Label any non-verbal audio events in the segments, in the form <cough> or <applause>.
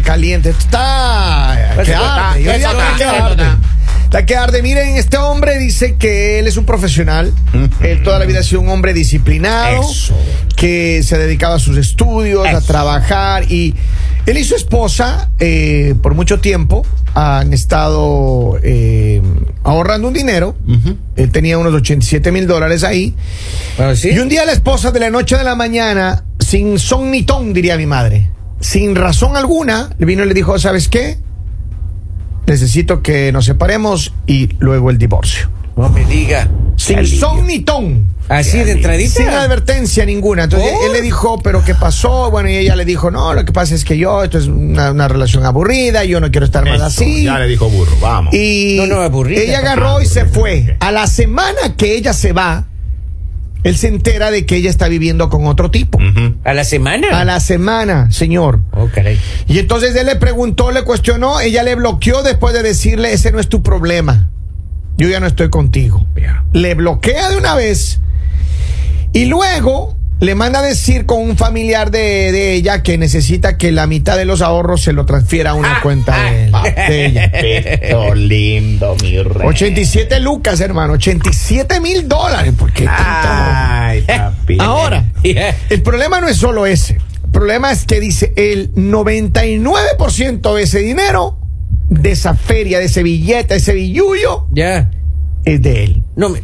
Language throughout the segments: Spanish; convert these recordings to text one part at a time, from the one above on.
caliente, caliente. Esto Está Pues que está- arde. Yo está- que eso arde. está. Está que arde. Miren, este hombre dice que él es un profesional. Él toda la vida ha sido un hombre disciplinado. Eso. Que se ha dedicado a sus estudios, a trabajar. Y él y su esposa, eh, por mucho tiempo, han estado eh, ahorrando un dinero. Él tenía unos 87 mil dólares ahí. Ah, ¿sí? Y un día la esposa de la noche a la mañana, sin son ni ton, diría mi madre, sin razón alguna, le vino y le dijo, ¿sabes qué? Necesito que nos separemos y luego el divorcio. No me diga. Sin son ni ton. Así de entradita. Sin advertencia ninguna. Entonces ¿Por? él le dijo, ¿pero qué pasó? Bueno, y ella le dijo, no, lo que pasa es que yo, esto es una, una relación aburrida, yo no quiero estar más Eso, así. Ya le dijo burro, vamos. Y No, no, aburrida, ella agarró y se fue. A la semana que ella se va, él se entera de que ella está viviendo con otro tipo. ¿A la semana? A la semana, señor. Oh, caray. Y entonces él le preguntó, le cuestionó, ella le bloqueó después de decirle, ese no es tu problema. Yo ya no estoy contigo. Le bloquea de una vez y luego le manda a decir con un familiar de, de ella que necesita que la mitad de los ahorros se lo transfiera a una cuenta de, él, de ella. Papito lindo, mi rey. 87 lucas, hermano, 87 mil dólares. ¿Por qué tanto? Ay, papi. Ahora, el problema no es solo ese. El problema es que dice el 99% de ese dinero, de esa feria, de ese billete, de ese billullo, Ya. es de él. No me.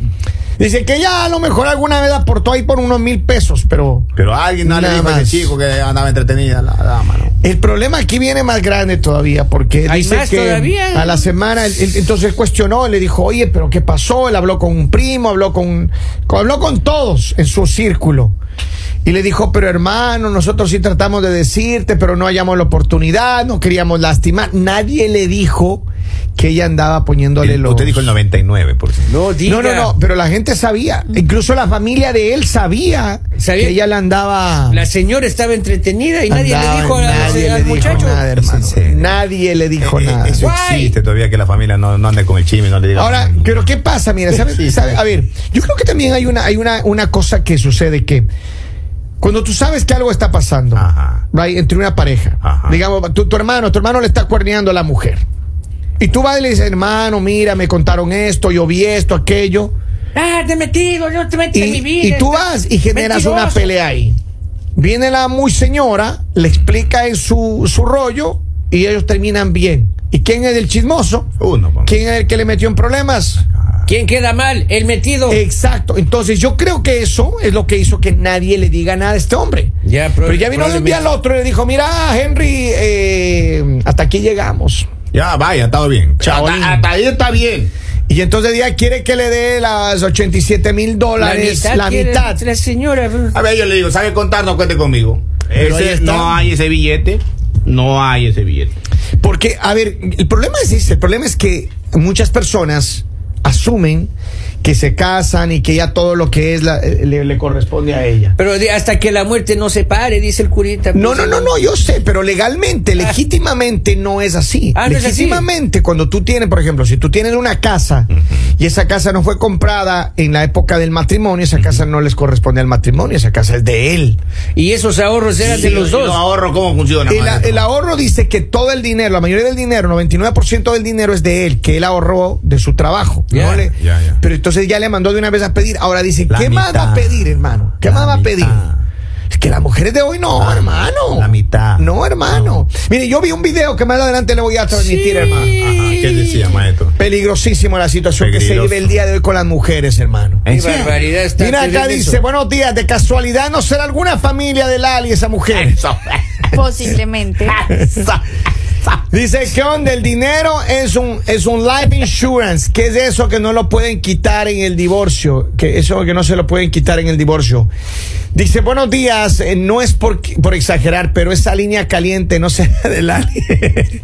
Dice que ya a lo mejor alguna vez aportó ahí por unos mil pesos, pero Pero alguien no le dijo a ese chico que andaba entretenida la dama, ¿no? el problema aquí viene más grande todavía, porque ¿Hay dice más que todavía? a la semana, él- él- entonces él cuestionó, le dijo, oye, pero ¿qué pasó? Él habló con un primo, habló con, con- habló con todos en su círculo. Y le dijo, pero hermano, nosotros sí tratamos de decirte, pero no hallamos la oportunidad, no queríamos lastimar. Nadie le dijo que ella andaba poniéndole El- los... Usted dijo el 99%. No, diga. No, no, no, pero la gente sabía. Incluso la familia de él sabía, ¿Sabía? que ella le andaba. La señora estaba entretenida y nadie andaba- le dijo a- nadie al le dijo muchacho. nada, hermano. Nadie le dijo Eh, eh, nada. Eso Guay. existe todavía que la familia no, no ande con el chisme, no le diga. Ahora, pero ¿qué pasa? Mira, ¿sabes? <laughs> Sí, ¿sabe? sí. A ver, yo creo que también hay una, hay una, una cosa que sucede que cuando tú sabes que algo está pasando Ajá. right, entre una pareja, Ajá. digamos, tu, tu hermano, tu hermano le está cuerneando a la mujer. Y tú vas y le dices, hermano, mira, me contaron esto, yo vi esto, aquello. Ah, te he metido, no te metes en mi Y, vida. y tú vas y generas una pelea ahí. Viene la muy señora, le explica en su, su rollo y ellos terminan bien. ¿Y quién es el chismoso? Uno, pues. ¿Quién es el que le metió en problemas? ¿Quién queda mal? El metido. Exacto. Entonces yo creo que eso es lo que hizo que nadie le diga nada a este hombre. Ya, Pero ya vino de un día al otro y le dijo, mira, Henry, eh, hasta aquí llegamos. Ya, vaya, está bien. Chaolín. Hasta, hasta ahí está bien. Y entonces ya quiere que le dé las 87 mil dólares, la mitad. La señora. A ver, yo le digo, ¿sabe contar? No cuente conmigo. Pero Ese- no hay ese billete. No hay ese billete. Porque, a ver, el problema es ese, el problema es que muchas personas asumen que se casan y que ya todo lo que es la- eh, le, le corresponde a ella. Pero hasta que la muerte no se pare, dice el curita. No, pues, no, no, no, yo sé, pero legalmente, legítimamente no es así. Ah, no es así. legítimamente, cuando tú tienes, por ejemplo, si tú tienes una casa y esa casa no fue comprada en la época del matrimonio, esa casa no les corresponde al matrimonio, esa casa es de él. Y esos ahorros eran de los dos. Los ahorros, ¿cómo funciona? El, el ahorro dice que todo el dinero, la mayoría del dinero, 99% del dinero es de él, que él ahorró de su trabajo. ¿No? Le-. Pero entonces ya le mandó de una vez a pedir. Ahora dice, La ¿qué más va a pedir, hermano? ¿Qué más va a pedir? Es que las mujeres de hoy no, Ah, hermano. la mitad. No, hermano. Mire, yo vi un video que más adelante le voy a transmitir, Sí. hermano. Ajá, ¿Qué decía, maestro? Peligrosísimo la situación que se vive el día de hoy con las mujeres, hermano. ¿En barbaridad está. Mira acá dice, eso. buenos días, de casualidad no será alguna familia de Lali esa mujer. Eso. <laughs> Posiblemente. Dice que onda el dinero es un es un life insurance, que es eso que no lo pueden quitar en el divorcio, que eso que no se lo pueden quitar en el divorcio. Dice, "Buenos días, eh, no es por por exagerar, pero esa línea caliente no se <laughs> de la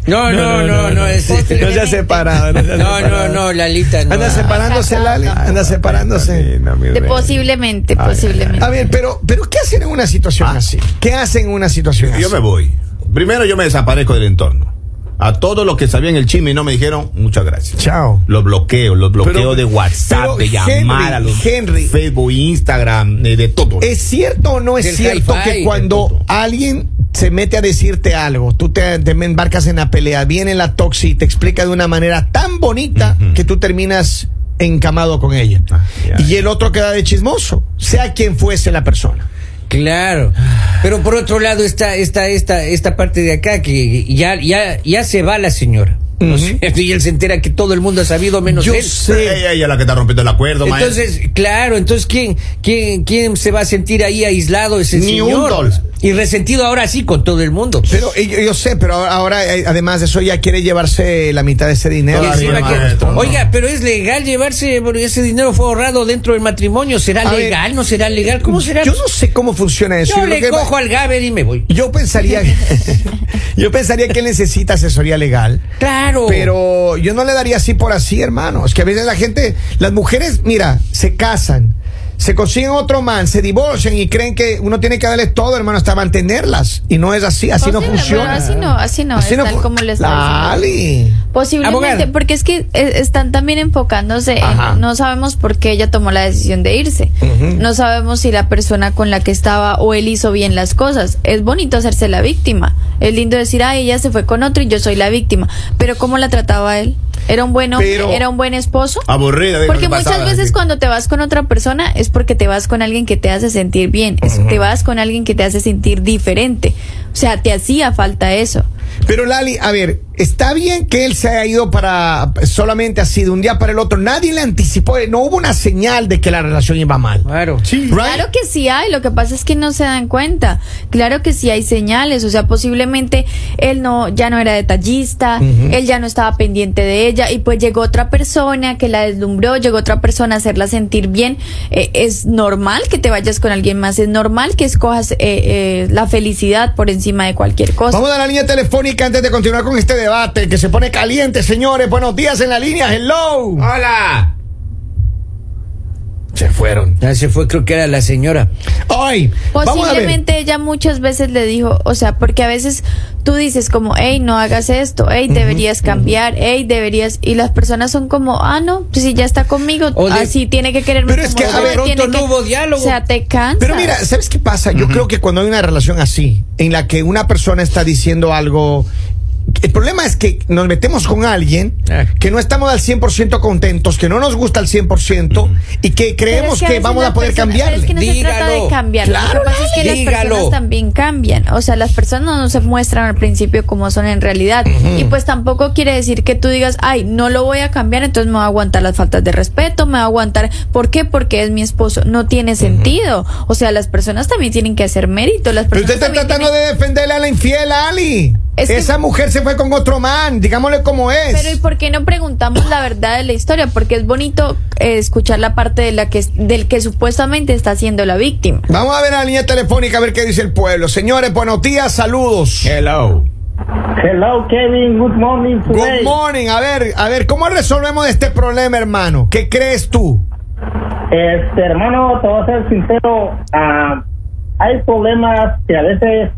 No, no, no, no, es- no se ha separado. No, se ha No, no, separado. no, Lalita. No. Anda separándose Lali, anda separándose. No, De posiblemente, posiblemente. A ver, pero pero ¿qué hacen en una situación Ah. así? ¿Qué hacen en una situación así? Yo me voy. Primero yo me desaparezco del entorno. A todos los que sabían el chisme y no me dijeron, muchas gracias. Chao. Los bloqueo, los bloqueo Pero- de WhatsApp, de llamar Henry, a los Henry. Facebook, Instagram, de, de todo. ¿Es cierto o no es Del cierto que cuando alguien se mete a decirte algo, tú te, te embarcas en la pelea, viene la toxi y te explica de una manera tan bonita que tú terminas encamado con ella. Ah, y el otro queda de chismoso, sea quien fuese la persona. Claro. Pero por otro lado está esta, esta, esta parte de acá que ya, ya, ya se va la señora. ¿no cierto? <laughs> Y él se entera que todo el mundo ha sabido menos Yo él. sé. Ella, ella es la que está rompiendo el acuerdo, maestro. Entonces, claro, entonces ¿quién, quién, quién se va a sentir ahí aislado ese Ni un señor? Y resentido ahora sí con todo el mundo. Pero yo, yo sé, pero ahora, ahora, eh, además de eso ya quiere llevarse la mitad de ese dinero. Todavía, que- oiga, pero es legal llevarse, porque ese dinero fue ahorrado dentro del matrimonio. ¿Será A ver, legal? ¿No será legal? ¿Cómo será? Yo no sé cómo funciona eso. Yo Yo le que- cojo al Gaber y me voy. Yo pensaría, <laughs> yo pensaría que él necesita asesoría legal. Claro. Pero yo no le daría así por así, hermano. Es que a veces la gente, las mujeres, mira, se casan, se consiguen otro man, se divorcian y creen que uno tiene que darle todo, hermano, hasta mantenerlas. Y no es así, así no funciona. pero así no, así no, es tal como le está Lali. Posiblemente, porque es que eh, están también enfocándose Ajá. en, no sabemos por qué ella tomó la decisión de irse, no sabemos si la persona con la que estaba o él hizo bien las cosas. Es bonito hacerse la víctima, es lindo decir, ah, ella se fue con otro y yo soy la víctima, pero ¿cómo la trataba él? ¿Era un buen hombre? Pero- ¿Era un buen esposo? Aburrida. de Porque que muchas pasaba, veces sí. cuando te vas con otra persona es porque te vas con alguien que te hace sentir bien, es- te vas con alguien que te hace sentir diferente. O sea, te hacía falta eso. Pero Lali, a ver, está bien que él se haya ido para solamente así de un día para el otro. Nadie le anticipó, no hubo una señal de que la relación iba mal. Claro. Sí, Claro que sí hay, lo que pasa es que no se dan cuenta. Claro que sí hay señales, o sea, posiblemente él no ya no era detallista, él ya no estaba pendiente de ella y pues llegó otra persona que la deslumbró, llegó otra persona a hacerla sentir bien. Eh, es normal que te vayas con alguien más, es normal que escojas eh, eh, la felicidad por encima de cualquier cosa. Vamos a la línea telefónica antes de continuar con este debate que se pone caliente, señores. Buenos días en la línea. Hello. ¡Hola! Se fueron. Ya se fue, creo que era la señora. Hoy, vamos a ver. Posiblemente ella muchas veces le dijo, o sea, porque a veces tú dices como, hey, no hagas esto, hey, deberías cambiar, hey, deberías, y las personas son como, ah, no, pues si ya está conmigo, de- así tiene que quererme Pero es que, a ver, pronto no hubo diálogo. O sea, te cansa. Pero mira, ¿sabes qué pasa? Yo creo que cuando hay una relación así, en la que una persona está diciendo algo. El problema es que nos metemos con alguien Ah. que no estamos al 100% contentos, que no nos gusta al 100% y que Pero creemos es que vamos a poder persona- cambiarle. Es que no se trata de cambiar. Claro, lo que pasa es que las personas también cambian. O sea, las personas no se muestran al principio como son en realidad. Y pues tampoco quiere decir que tú digas, ay, no lo voy a cambiar, entonces me voy a aguantar las faltas de respeto, me voy a aguantar. ¿Por qué? Porque es mi esposo. No tiene sentido. O sea, las personas también tienen que hacer mérito. Las Pero personas usted está tratando tienen- de defenderle a la infiel, Ali. Es que- Esa mujer se fue con otro man, digámosle cómo es. Pero ¿y por qué no preguntamos la verdad de la historia? Porque es bonito eh, escuchar la parte de la que del que supuestamente está siendo la víctima. Vamos a ver la línea telefónica a ver qué dice el pueblo. Señores, buenos días, saludos. Hello. Hello, Kevin. Good morning today. Good morning. A ver, a ver, ¿cómo resolvemos este problema, hermano? ¿Qué crees tú? Este, hermano, te voy a ser sincero. ah, hay problemas que a veces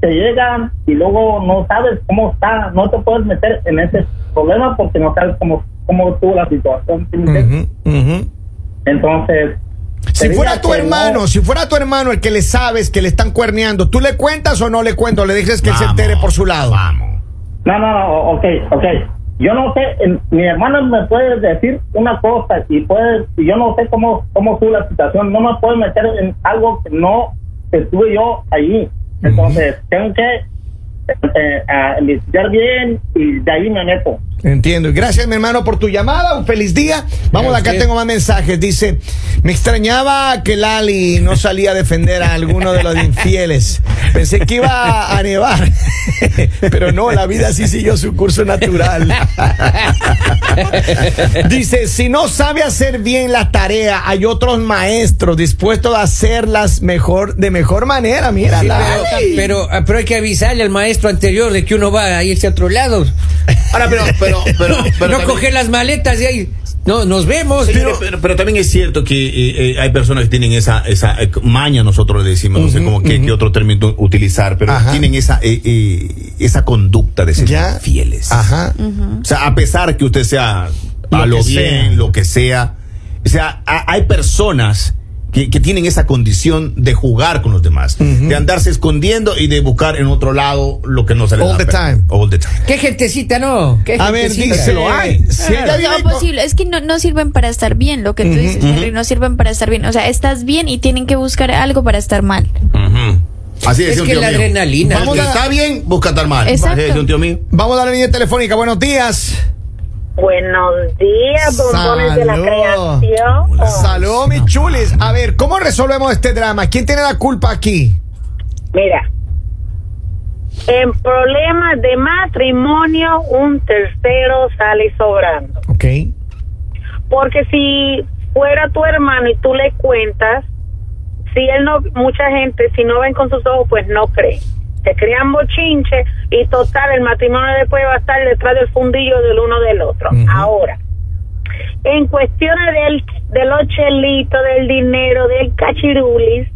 te llegan y luego no sabes cómo está. No te puedes meter en ese problema porque no sabes cómo, cómo estuvo la situación. Entonces. Si fuera tu hermano, no. si fuera tu hermano el que le sabes que le están cuerneando, ¿tú le cuentas o no le cuentas? ¿Le dices que él se entere por su lado? Vamos. No, no, no, ok, ok. Yo no sé, en- mi hermano me puede decir una cosa y puede, y yo no sé cómo, cómo estuvo la situación, no me puedo meter en algo que no estuve yo allí. Entonces, tengo que eh, a investigar bien y de ahí me meto. Entiendo. Y gracias, mi hermano, por tu llamada. Un feliz día. Vamos, acá tengo más mensajes. Dice, me extrañaba que Lali no salía a defender a alguno de los infieles. Pensé que iba a nevar. <laughs> Pero no, la vida sí siguió su curso natural. <laughs> Dice, si no sabe hacer bien la tarea, hay otros maestros dispuestos a hacerlas mejor, de mejor manera. Mira, Sí, Lali. pero, pero, ah, pero hay que avisarle al maestro anterior de que uno va a irse a otro lado. Ahora, pero, pero, pero, <laughs> pero no también- coger las maletas y ahí. No, nos vemos. Pero, pero, pero también es cierto que eh, eh, hay personas que tienen esa, esa eh, maña, nosotros le decimos, no sé cómo qué, otro término utilizar, pero Ajá. tienen esa, eh, eh, esa conducta de ser Ya. fieles. Ajá. O sea, a pesar que usted sea a lo bien, sea. lo que sea, o sea, ha- hay personas que, que tienen esa condición de jugar con los demás, de andarse escondiendo y de buscar en otro lado lo que no se les All da the time. All the time. ¿Qué gentecita, no? ¿Qué A ver, gentecita? dice, lo hay. No, posible. Es que no, no sirven para estar bien, lo que tú dices, Henry, no sirven para estar bien. O sea, estás bien y tienen que buscar algo para estar mal. Así Es un que tío la mío. adrenalina. Vamos a- está bien, busca estar mal. Exacto. Así decía un tío mío. Vamos a la línea telefónica. Buenos días. Buenos días, bombones de la creación. Saludos, mis chulis. A ver, ¿cómo resolvemos este drama? ¿Quién tiene la culpa aquí? Mira, en problemas de matrimonio, un tercero sale sobrando. Ok. Porque si fuera tu hermano y tú le cuentas, si él no, mucha gente, si no ven con sus ojos, pues no cree. Te crean bochinche y total, el matrimonio después va a estar detrás del fundillo del uno del otro. Ahora, en cuestiones del, de los chelitos, del dinero, del cachirulis,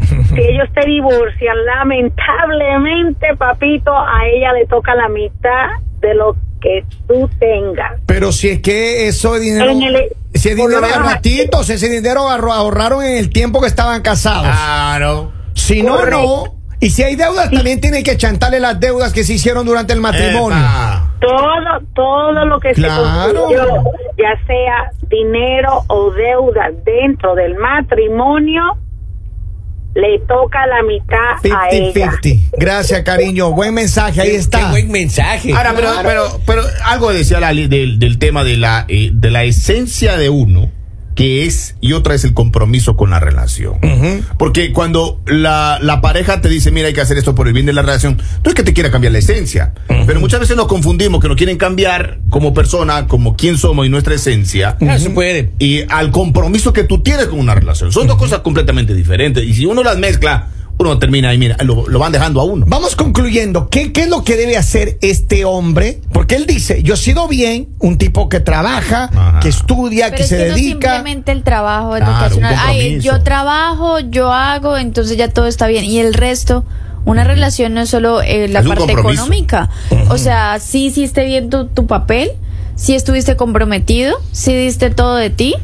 <laughs> si ellos te divorcian, lamentablemente, papito, a ella le toca la mitad de lo que tú tengas. Pero si es que eso de dinero. En el- si es dinero de ratitos, ese dinero ahorraron en el tiempo que estaban casados. Claro. si no, correcto. no. Y si hay deudas, también tiene que chantarle las deudas que se hicieron durante el matrimonio. Epa. todo todo lo que Claro. se construyó, ya sea dinero o deuda dentro del matrimonio, le toca la mitad a ella. 50-50. Gracias, cariño. Buen mensaje, ahí Qué está. buen mensaje. Ahora, pero, pero, pero algo decía Lali del, del tema de la, eh, de la esencia de uno, que es, y otra es el compromiso con la relación. Porque cuando la, la pareja te dice, mira, hay que hacer esto por el bien de la relación, no es que te quiera cambiar la esencia, pero muchas veces nos confundimos que nos quieren cambiar como persona, como quién somos y nuestra esencia. No se puede. Y al compromiso que tú tienes con una relación. Son dos cosas completamente diferentes. Y si uno las mezcla, uno termina ahí, mira, lo, lo van dejando a uno. Vamos concluyendo. ¿Qué, ¿Qué es lo que debe hacer este hombre? Porque él dice, yo he sido bien, un tipo que trabaja, Ajá. que estudia, Pero que es se que no dedica. simplemente el trabajo Claro, una- Ay, yo trabajo, yo hago, entonces ya todo está bien. Y el resto, una relación no es solo eh, la Es parte económica. O sea, sí hiciste bien tu, tu papel, sí estuviste comprometido, sí diste todo de ti.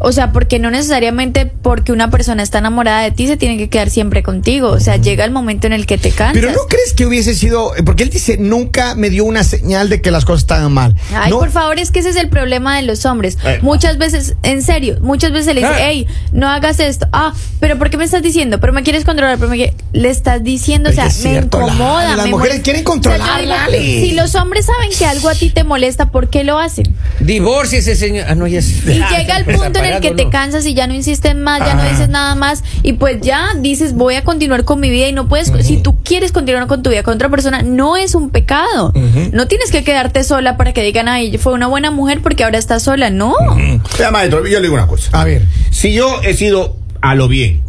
O sea, porque no necesariamente porque una persona está enamorada de ti se tiene que quedar siempre contigo. O sea, llega el momento en el que te cansas. Pero no crees que hubiese sido, porque él dice, nunca me dio una señal de que las cosas estaban mal. Ay, No- por favor, es que ese es el problema de los hombres. Eh. Muchas veces, en serio, muchas veces le dice, Ah. hey, no hagas esto. Ah, pero ¿por qué me estás diciendo? Pero me quieres controlar, pero me le estás diciendo, o sea, me cierto, incomoda. Las me mujeres molesta. quieren O sea, controlar, digo, Lali. Si los hombres saben que algo a ti te molesta, ¿por qué lo hacen? Divorcie ese señor. Ah, no, ya se- Y Ah, llega el <laughs> punto en el que te cansas y ya no insistes más, ya no Ah. dices nada más y pues ya dices voy a continuar con mi vida y no puedes, si tú quieres continuar con tu vida con otra persona, no es un pecado. No tienes que quedarte sola para que digan, ay, fue una buena mujer porque ahora está sola, no. Vea, maestro, yo le digo una cosa. A ver. Si yo he sido a lo bien,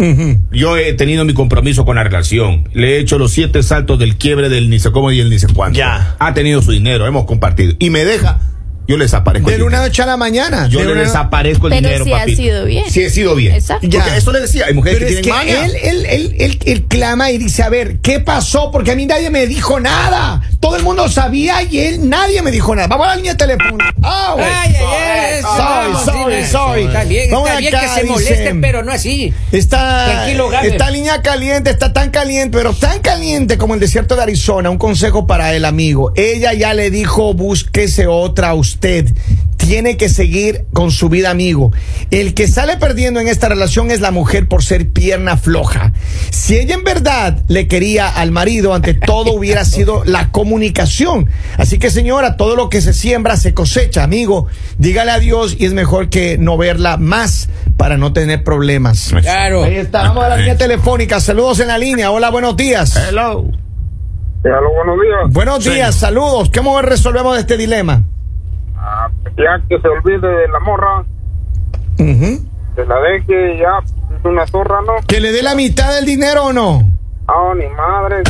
yo he tenido mi compromiso con la relación, le he hecho los siete saltos del quiebre del ni sé cómo y el ni sé cuánto. Ya. Ha tenido su dinero, hemos compartido. Y me deja, yo le desaparezco. De el una noche a la mañana. Yo De le una- desaparezco el Pero dinero, sí ha papito. sido bien. Sí he sido bien. Exacto. Porque eso le decía, hay mujeres Pero que es que tienen maña. él, él, él, él, él clama y dice, a ver, ¿qué pasó? Porque a mí nadie me dijo nada. Todo el mundo sabía y él, nadie me dijo nada. Vamos a la línea telefónica. Ah, güey. Ay, ay, ay, sorry, dile. sorry. Está bien, que se molesten, pero no así. Está, está línea caliente, está tan caliente, pero tan caliente como el desierto de Arizona. Un consejo para el amigo. Ella ya le dijo, búsquese otra a usted. Tiene que seguir con su vida, amigo. El que sale perdiendo en esta relación es la mujer por ser pierna floja. Si ella en verdad le quería al marido, ante todo hubiera <laughs> sido la comunicación. Así que, señora, todo lo que se siembra se cosecha, amigo. Dígale a Dios y es mejor que no verla más para no tener problemas. Claro. Ahí está, vamos a la línea telefónica. Saludos en la línea. Hola, buenos días. Hello. Aló, buenos días. Buenos días, saludos. ¿Cómo resolvemos este dilema? Ya que se olvide de la morra, Ujú. que la deje, ya es una zorra, ¿no? ¿Que le dé la mitad del dinero o no? Ah, ni madre.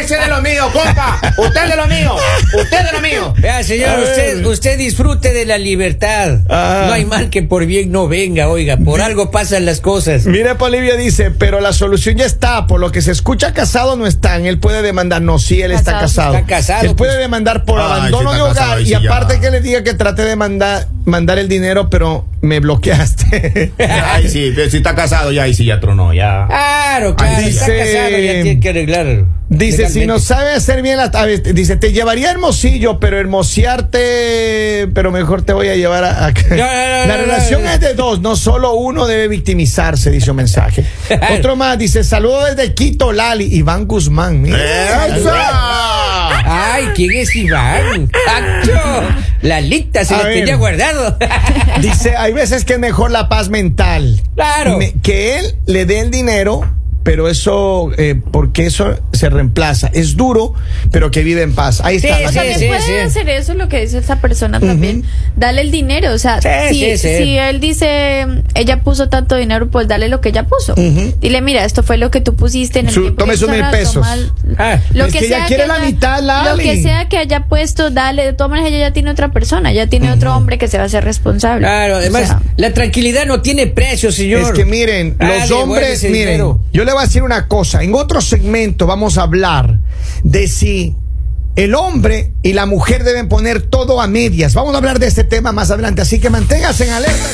Ese de lo mío, compa. Usted de lo mío. Usted de lo mío. Vea, señor, usted, usted disfrute de la libertad. Ah. No hay mal que por bien no venga, oiga. Por algo pasan las cosas. Mire, Polivia dice, pero la solución ya está. Por lo que se escucha casado no están. Él puede demandar. No, sí, él está Casado. Está casado, Él puede pues. demandar por Ay, abandono de casado, hogar. Y sí ya. aparte que le diga que trate de mandar, mandar el dinero, pero me bloqueaste. <laughs> Ahí sí, si está casado ya, ahí sí ya tronó, ya. Claro, claro. Dice- está casado, ya tiene que arreglar. Dice, si no sabe hacer bien las aves, dice, te llevaría a hermosillo, pero hermosearte, pero mejor te voy a llevar a... a- no, la no, relación no. es de dos, no solo uno debe victimizarse, dice un mensaje. <laughs> Otro más, dice, saludo desde Quito, Lali, Iván Guzmán. Ay, ¿quién es Iván? ¡Acho! La lista se A la ver. tenía guardado. Dice, hay veces que es mejor la paz mental. Claro. Me- que él le dé el dinero, pero eso, eh, porque eso se reemplaza. Es duro, pero que vive en paz. Ahí Sí, está. O sí, también sí, puede sí. hacer eso lo que dice esa persona también. Dale el dinero. O sea, Sí, si, sí, sí. si él dice, ella puso tanto dinero, pues dale lo que ella puso. Dile, mira, esto fue lo que tú pusiste en el Su- tome que sus mil pesos. Ah, lo es que ella sea quiere la mitad, Lo que sea que haya puesto, dale. De todas maneras, ella ya tiene otra persona, ya tiene otro hombre que se va a hacer responsable. Claro, O además, sea, la tranquilidad no tiene precio, señor. Es que miren, Ah, los hombres, miren, dinero. yo le voy a decir una cosa. En otro segmento vamos a hablar de si el hombre y la mujer deben poner todo a medias. Vamos a hablar de este tema más adelante, así que manténgase en alerta.